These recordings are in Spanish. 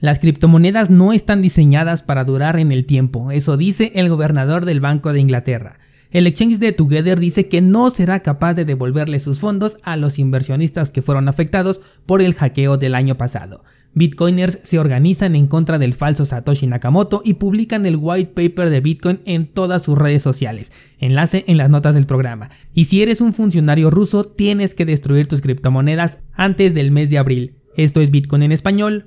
Las criptomonedas no están diseñadas para durar en el tiempo, eso dice el gobernador del Banco de Inglaterra. El exchange de Together dice que no será capaz de devolverle sus fondos a los inversionistas que fueron afectados por el hackeo del año pasado. Bitcoiners se organizan en contra del falso Satoshi Nakamoto y publican el white paper de Bitcoin en todas sus redes sociales. Enlace en las notas del programa. Y si eres un funcionario ruso, tienes que destruir tus criptomonedas antes del mes de abril. Esto es Bitcoin en español.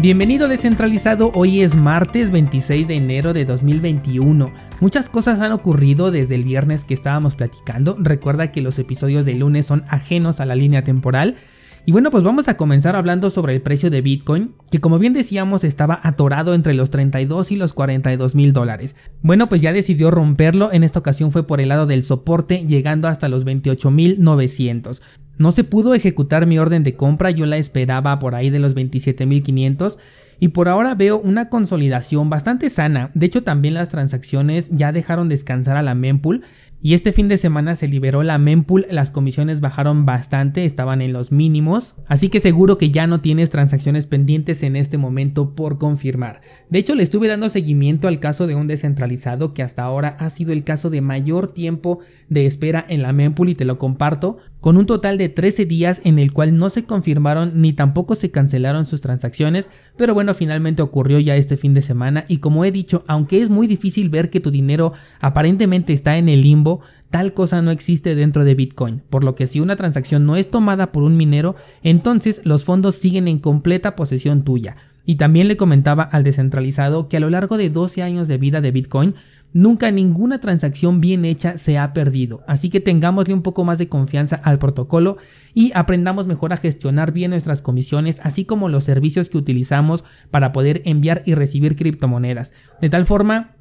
Bienvenido descentralizado, hoy es martes 26 de enero de 2021. Muchas cosas han ocurrido desde el viernes que estábamos platicando, recuerda que los episodios de lunes son ajenos a la línea temporal. Y bueno, pues vamos a comenzar hablando sobre el precio de Bitcoin, que como bien decíamos estaba atorado entre los 32 y los 42 mil dólares. Bueno, pues ya decidió romperlo, en esta ocasión fue por el lado del soporte, llegando hasta los 28 mil 900. No se pudo ejecutar mi orden de compra, yo la esperaba por ahí de los 27.500 y por ahora veo una consolidación bastante sana. De hecho también las transacciones ya dejaron descansar a la mempool y este fin de semana se liberó la mempool, las comisiones bajaron bastante, estaban en los mínimos, así que seguro que ya no tienes transacciones pendientes en este momento por confirmar. De hecho, le estuve dando seguimiento al caso de un descentralizado que hasta ahora ha sido el caso de mayor tiempo de espera en la mempool y te lo comparto, con un total de 13 días en el cual no se confirmaron ni tampoco se cancelaron sus transacciones, pero bueno, finalmente ocurrió ya este fin de semana y como he dicho, aunque es muy difícil ver que tu dinero aparentemente está en el limbo, tal cosa no existe dentro de Bitcoin, por lo que si una transacción no es tomada por un minero, entonces los fondos siguen en completa posesión tuya. Y también le comentaba al descentralizado que a lo largo de 12 años de vida de Bitcoin, nunca ninguna transacción bien hecha se ha perdido, así que tengámosle un poco más de confianza al protocolo y aprendamos mejor a gestionar bien nuestras comisiones, así como los servicios que utilizamos para poder enviar y recibir criptomonedas. De tal forma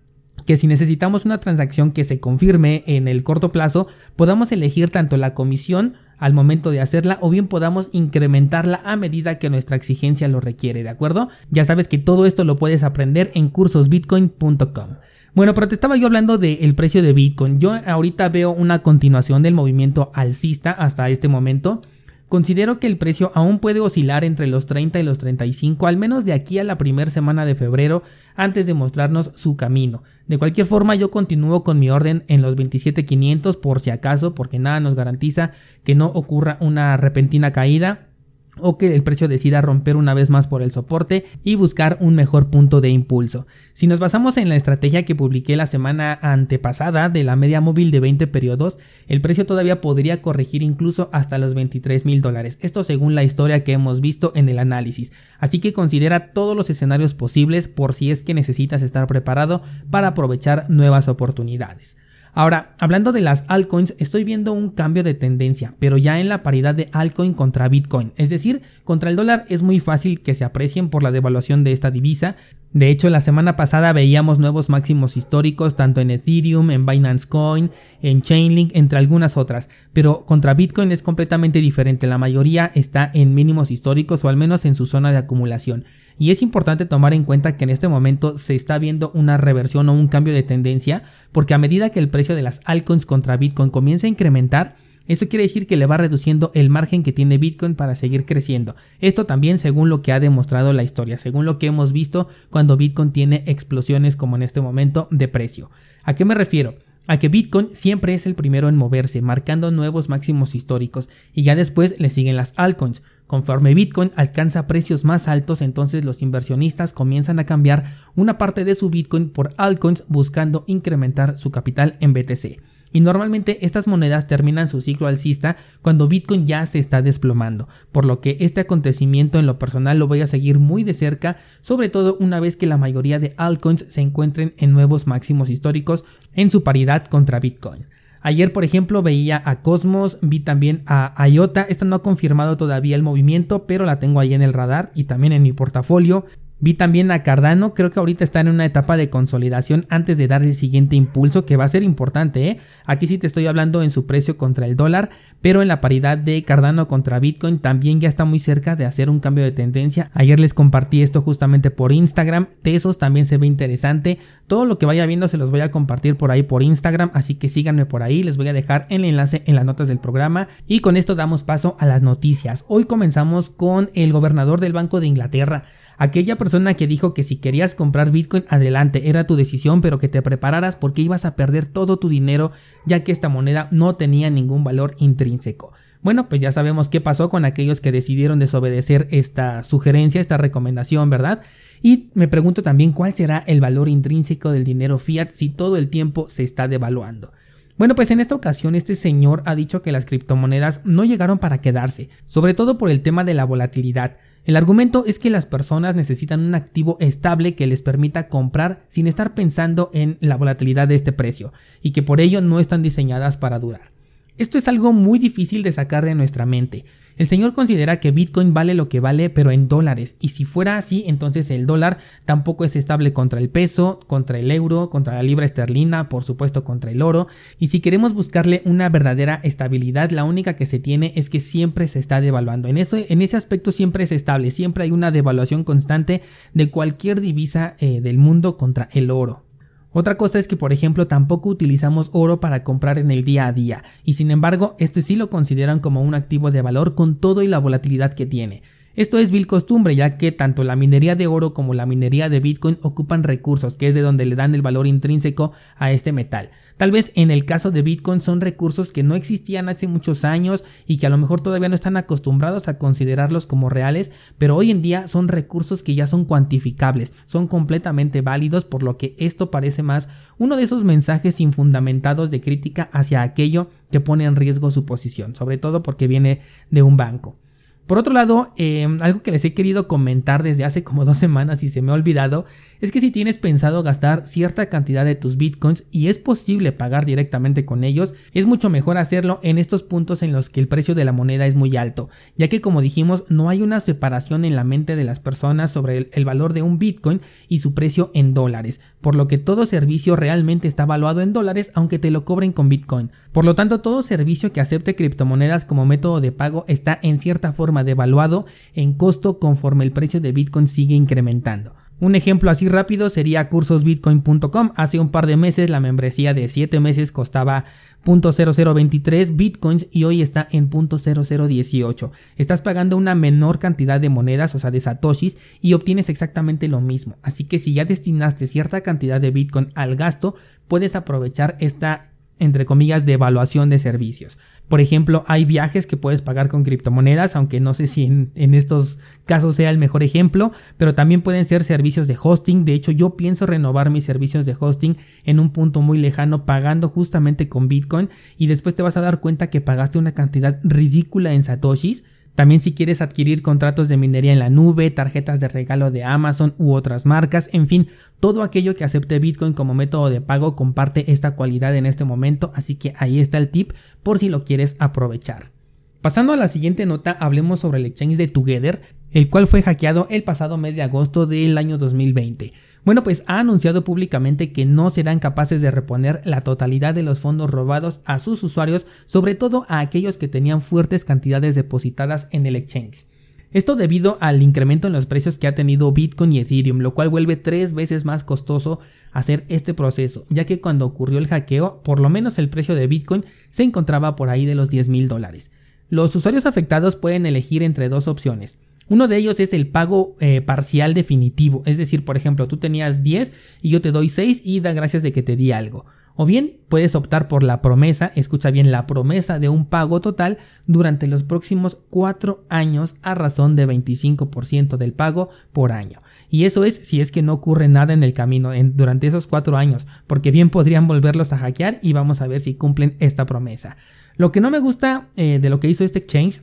que si necesitamos una transacción que se confirme en el corto plazo, podamos elegir tanto la comisión al momento de hacerla o bien podamos incrementarla a medida que nuestra exigencia lo requiere, ¿de acuerdo? Ya sabes que todo esto lo puedes aprender en cursosbitcoin.com. Bueno, pero te estaba yo hablando del precio de Bitcoin. Yo ahorita veo una continuación del movimiento alcista hasta este momento. Considero que el precio aún puede oscilar entre los 30 y los 35, al menos de aquí a la primera semana de febrero, antes de mostrarnos su camino. De cualquier forma, yo continúo con mi orden en los 27.500 por si acaso, porque nada nos garantiza que no ocurra una repentina caída o que el precio decida romper una vez más por el soporte y buscar un mejor punto de impulso. Si nos basamos en la estrategia que publiqué la semana antepasada de la media móvil de 20 periodos, el precio todavía podría corregir incluso hasta los 23 mil dólares. Esto según la historia que hemos visto en el análisis. Así que considera todos los escenarios posibles por si es que necesitas estar preparado para aprovechar nuevas oportunidades. Ahora, hablando de las altcoins, estoy viendo un cambio de tendencia, pero ya en la paridad de altcoin contra Bitcoin. Es decir, contra el dólar es muy fácil que se aprecien por la devaluación de esta divisa. De hecho, la semana pasada veíamos nuevos máximos históricos tanto en Ethereum, en Binance Coin, en Chainlink, entre algunas otras. Pero contra Bitcoin es completamente diferente. La mayoría está en mínimos históricos o al menos en su zona de acumulación. Y es importante tomar en cuenta que en este momento se está viendo una reversión o un cambio de tendencia, porque a medida que el precio de las altcoins contra Bitcoin comienza a incrementar, eso quiere decir que le va reduciendo el margen que tiene Bitcoin para seguir creciendo. Esto también según lo que ha demostrado la historia, según lo que hemos visto cuando Bitcoin tiene explosiones como en este momento de precio. ¿A qué me refiero? a que Bitcoin siempre es el primero en moverse, marcando nuevos máximos históricos, y ya después le siguen las altcoins. Conforme Bitcoin alcanza precios más altos, entonces los inversionistas comienzan a cambiar una parte de su Bitcoin por altcoins buscando incrementar su capital en BTC. Y normalmente estas monedas terminan su ciclo alcista cuando Bitcoin ya se está desplomando, por lo que este acontecimiento en lo personal lo voy a seguir muy de cerca, sobre todo una vez que la mayoría de altcoins se encuentren en nuevos máximos históricos en su paridad contra Bitcoin. Ayer, por ejemplo, veía a Cosmos, vi también a IOTA. Esta no ha confirmado todavía el movimiento, pero la tengo ahí en el radar y también en mi portafolio. Vi también a Cardano, creo que ahorita está en una etapa de consolidación antes de dar el siguiente impulso que va a ser importante. ¿eh? Aquí sí te estoy hablando en su precio contra el dólar, pero en la paridad de Cardano contra Bitcoin también ya está muy cerca de hacer un cambio de tendencia. Ayer les compartí esto justamente por Instagram, Tesos también se ve interesante. Todo lo que vaya viendo se los voy a compartir por ahí por Instagram, así que síganme por ahí, les voy a dejar el enlace en las notas del programa y con esto damos paso a las noticias. Hoy comenzamos con el gobernador del Banco de Inglaterra. Aquella persona que dijo que si querías comprar Bitcoin, adelante, era tu decisión, pero que te prepararas porque ibas a perder todo tu dinero, ya que esta moneda no tenía ningún valor intrínseco. Bueno, pues ya sabemos qué pasó con aquellos que decidieron desobedecer esta sugerencia, esta recomendación, ¿verdad? Y me pregunto también cuál será el valor intrínseco del dinero fiat si todo el tiempo se está devaluando. Bueno, pues en esta ocasión este señor ha dicho que las criptomonedas no llegaron para quedarse, sobre todo por el tema de la volatilidad. El argumento es que las personas necesitan un activo estable que les permita comprar sin estar pensando en la volatilidad de este precio y que por ello no están diseñadas para durar. Esto es algo muy difícil de sacar de nuestra mente. El señor considera que Bitcoin vale lo que vale pero en dólares y si fuera así entonces el dólar tampoco es estable contra el peso, contra el euro, contra la libra esterlina, por supuesto contra el oro y si queremos buscarle una verdadera estabilidad la única que se tiene es que siempre se está devaluando. En, eso, en ese aspecto siempre es estable, siempre hay una devaluación constante de cualquier divisa eh, del mundo contra el oro. Otra cosa es que, por ejemplo, tampoco utilizamos oro para comprar en el día a día, y sin embargo, este sí lo consideran como un activo de valor con todo y la volatilidad que tiene. Esto es vil costumbre, ya que tanto la minería de oro como la minería de Bitcoin ocupan recursos, que es de donde le dan el valor intrínseco a este metal. Tal vez en el caso de Bitcoin son recursos que no existían hace muchos años y que a lo mejor todavía no están acostumbrados a considerarlos como reales, pero hoy en día son recursos que ya son cuantificables, son completamente válidos, por lo que esto parece más uno de esos mensajes infundamentados de crítica hacia aquello que pone en riesgo su posición, sobre todo porque viene de un banco. Por otro lado, eh, algo que les he querido comentar desde hace como dos semanas y se me ha olvidado es que si tienes pensado gastar cierta cantidad de tus bitcoins y es posible pagar directamente con ellos, es mucho mejor hacerlo en estos puntos en los que el precio de la moneda es muy alto, ya que como dijimos no hay una separación en la mente de las personas sobre el, valor de un bitcoin y su precio en dólares, por lo que todo servicio realmente está valuado en dólares aunque te lo cobren con bitcoin. Por lo tanto, todo servicio que acepte criptomonedas como método de pago está en cierta forma devaluado en costo conforme el precio de bitcoin sigue incrementando. Un ejemplo así rápido sería cursosbitcoin.com. Hace un par de meses la membresía de 7 meses costaba .0023 bitcoins y hoy está en .0018. Estás pagando una menor cantidad de monedas, o sea, de satoshis, y obtienes exactamente lo mismo. Así que si ya destinaste cierta cantidad de bitcoin al gasto, puedes aprovechar esta, entre comillas, devaluación de servicios. Por ejemplo, hay viajes que puedes pagar con criptomonedas, aunque no sé si en, estos casos sea el mejor ejemplo, pero también pueden ser servicios de hosting. De hecho, yo pienso renovar mis servicios de hosting en un punto muy lejano pagando justamente con Bitcoin y después te vas a dar cuenta que pagaste una cantidad ridícula en satoshis también si quieres adquirir contratos de minería en la nube, tarjetas de regalo de Amazon u otras marcas, en fin, todo aquello que acepte Bitcoin como método de pago comparte esta cualidad en este momento, así que ahí está el tip por si lo quieres aprovechar. Pasando a la siguiente nota, hablemos sobre el exchange de Together, el cual fue hackeado el pasado mes de agosto del año 2020. Bueno, pues ha anunciado públicamente que no serán capaces de reponer la totalidad de los fondos robados a sus usuarios, sobre todo a aquellos que tenían fuertes cantidades depositadas en el exchange. Esto debido al incremento en los precios que ha tenido Bitcoin y Ethereum, lo cual vuelve tres veces más costoso hacer este proceso, ya que cuando ocurrió el hackeo, por lo menos el precio de Bitcoin se encontraba por ahí de los 10 mil dólares. Los usuarios afectados pueden elegir entre dos opciones, uno de ellos es el pago eh, parcial definitivo, es decir, por ejemplo, tú tenías 10 y yo te doy 6 y da gracias de que te di algo. O bien puedes optar por la promesa, escucha bien, la promesa de un pago total durante los próximos 4 años a razón de 25% del pago por año. Y eso es si es que no ocurre nada en el camino durante esos 4 años, porque bien podrían volverlos a hackear y vamos a ver si cumplen esta promesa. Lo que no me gusta eh, de lo que hizo este exchange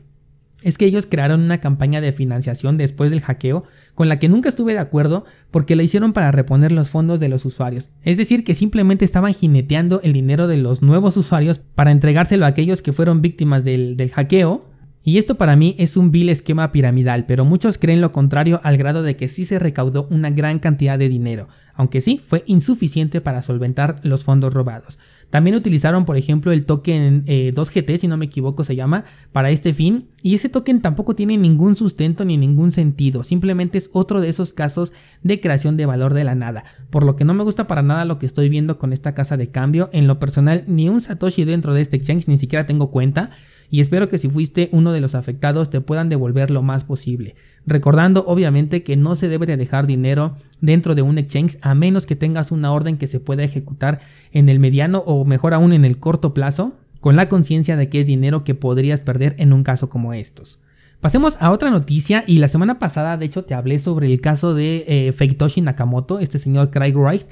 es que ellos crearon una campaña de financiación después del hackeo con la que nunca estuve de acuerdo porque la hicieron para reponer los fondos de los usuarios. Es decir, que simplemente estaban jineteando el dinero de los nuevos usuarios para entregárselo a aquellos que fueron víctimas del, del hackeo y esto para mí es un vil esquema piramidal, pero muchos creen lo contrario al grado de que sí se recaudó una gran cantidad de dinero, aunque sí fue insuficiente para solventar los fondos robados. También utilizaron, por ejemplo, el token 2GT, eh, si no me equivoco se llama, para este fin. Y ese token tampoco tiene ningún sustento ni ningún sentido. Simplemente es otro de esos casos de creación de valor de la nada. Por lo que no me gusta para nada lo que estoy viendo con esta casa de cambio. En lo personal, ni un Satoshi dentro de este exchange, ni siquiera tengo cuenta y espero que si fuiste uno de los afectados te puedan devolver lo más posible. Recordando obviamente que no se debe de dejar dinero dentro de un exchange a menos que tengas una orden que se pueda ejecutar en el mediano o mejor aún en el corto plazo, con la conciencia de que es dinero que podrías perder en un caso como estos. Pasemos a otra noticia y la semana pasada de hecho te hablé sobre el caso de eh, Feitoshi Nakamoto, este señor Craig Wright,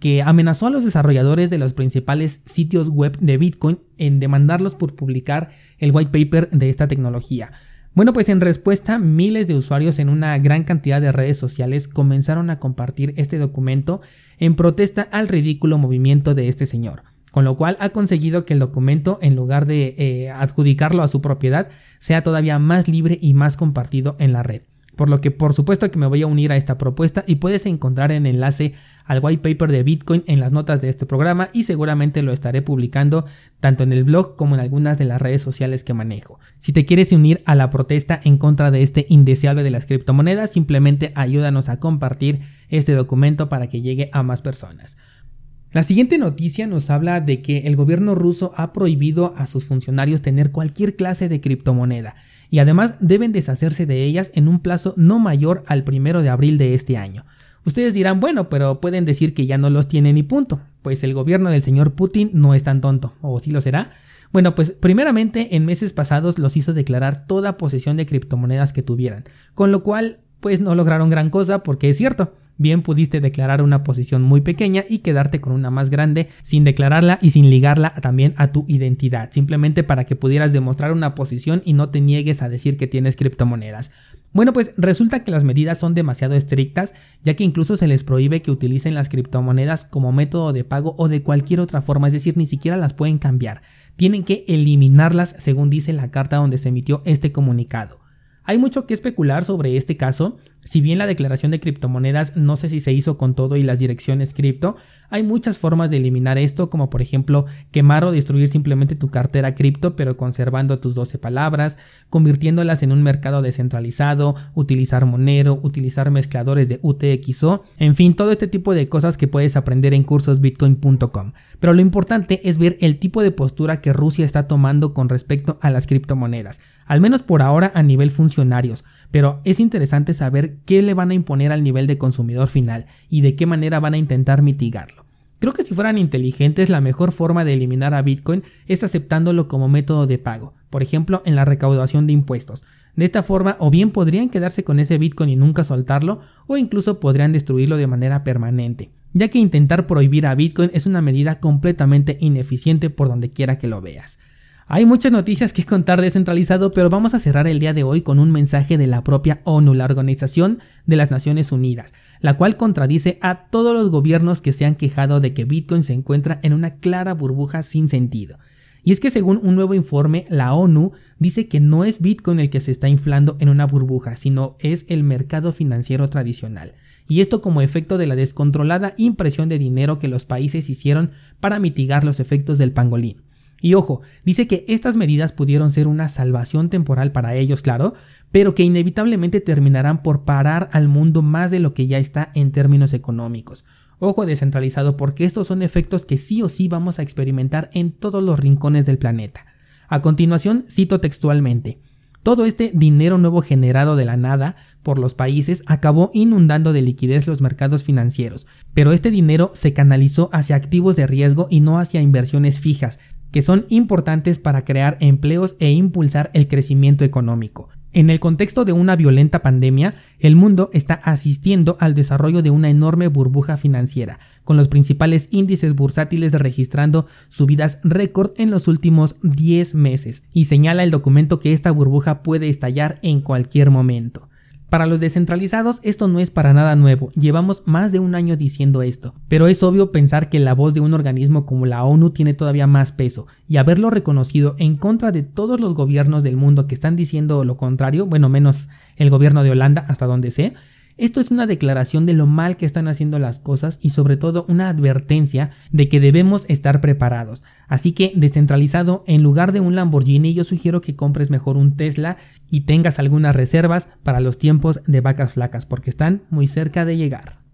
que amenazó a los desarrolladores de los principales sitios web de Bitcoin en demandarlos por publicar el white paper de esta tecnología. Bueno, pues en respuesta, miles de usuarios en una gran cantidad de redes sociales comenzaron a compartir este documento en protesta al ridículo movimiento de este señor, con lo cual ha conseguido que el documento, en lugar de eh, adjudicarlo a su propiedad, sea todavía más libre y más compartido en la red. Por lo que por supuesto que me voy a unir a esta propuesta y puedes encontrar el enlace al white paper de Bitcoin en las notas de este programa y seguramente lo estaré publicando tanto en el blog como en algunas de las redes sociales que manejo. Si te quieres unir a la protesta en contra de este indeseable de las criptomonedas, simplemente ayúdanos a compartir este documento para que llegue a más personas. La siguiente noticia nos habla de que el gobierno ruso ha prohibido a sus funcionarios tener cualquier clase de criptomoneda y además deben deshacerse de ellas en un plazo no mayor al primero de abril de este año. Ustedes dirán, bueno, pero pueden decir que ya no los tienen y punto. Pues el gobierno del señor Putin no es tan tonto, o sí lo será. Bueno, pues primeramente en meses pasados los hizo declarar toda posesión de criptomonedas que tuvieran, con lo cual pues no lograron gran cosa porque es cierto, bien pudiste declarar una posición muy pequeña y quedarte con una más grande sin declararla y sin ligarla también a tu identidad, simplemente para que pudieras demostrar una posición y no te niegues a decir que tienes criptomonedas. Bueno, pues resulta que las medidas son demasiado estrictas, ya que incluso se les prohíbe que utilicen las criptomonedas como método de pago o de cualquier otra forma, es decir, ni siquiera las pueden cambiar. Tienen que eliminarlas según dice la carta donde se emitió este comunicado. Hay mucho que especular sobre este caso, si bien la declaración de criptomonedas no sé si se hizo con todo y las direcciones cripto, hay muchas formas de eliminar esto, como por ejemplo quemar o destruir simplemente tu cartera cripto pero conservando tus 12 palabras, convirtiéndolas en un mercado descentralizado, utilizar Monero, utilizar mezcladores de UTXO, en fin, todo este tipo de cosas que puedes aprender en cursosbitcoin.com. Pero lo importante es ver el tipo de postura que Rusia está tomando con respecto a las criptomonedas, al menos por ahora a nivel funcionarios pero es interesante saber qué le van a imponer al nivel de consumidor final y de qué manera van a intentar mitigarlo. Creo que si fueran inteligentes la mejor forma de eliminar a Bitcoin es aceptándolo como método de pago, por ejemplo en la recaudación de impuestos. De esta forma o bien podrían quedarse con ese Bitcoin y nunca soltarlo o incluso podrían destruirlo de manera permanente, ya que intentar prohibir a Bitcoin es una medida completamente ineficiente por donde quiera que lo veas. Hay muchas noticias que contar descentralizado, pero vamos a cerrar el día de hoy con un mensaje de la propia ONU, la Organización de las Naciones Unidas, la cual contradice a todos los gobiernos que se han quejado de que Bitcoin se encuentra en una clara burbuja sin sentido. Y es que según un nuevo informe, la ONU dice que no es Bitcoin el que se está inflando en una burbuja, sino es el mercado financiero tradicional. Y esto como efecto de la descontrolada impresión de dinero que los países hicieron para mitigar los efectos del pangolín. Y ojo, dice que estas medidas pudieron ser una salvación temporal para ellos, claro, pero que inevitablemente terminarán por parar al mundo más de lo que ya está en términos económicos. Ojo descentralizado porque estos son efectos que sí o sí vamos a experimentar en todos los rincones del planeta. A continuación, cito textualmente. Todo este dinero nuevo generado de la nada por los países acabó inundando de liquidez los mercados financieros, pero este dinero se canalizó hacia activos de riesgo y no hacia inversiones fijas, que son importantes para crear empleos e impulsar el crecimiento económico. En el contexto de una violenta pandemia, el mundo está asistiendo al desarrollo de una enorme burbuja financiera, con los principales índices bursátiles registrando subidas récord en los últimos 10 meses, y señala el documento que esta burbuja puede estallar en cualquier momento. Para los descentralizados esto no es para nada nuevo, llevamos más de un año diciendo esto, pero es obvio pensar que la voz de un organismo como la ONU tiene todavía más peso, y haberlo reconocido en contra de todos los gobiernos del mundo que están diciendo lo contrario, bueno menos el gobierno de Holanda hasta donde sé, esto es una declaración de lo mal que están haciendo las cosas y sobre todo una advertencia de que debemos estar preparados. Así que descentralizado, en lugar de un Lamborghini yo sugiero que compres mejor un Tesla y tengas algunas reservas para los tiempos de vacas flacas porque están muy cerca de llegar.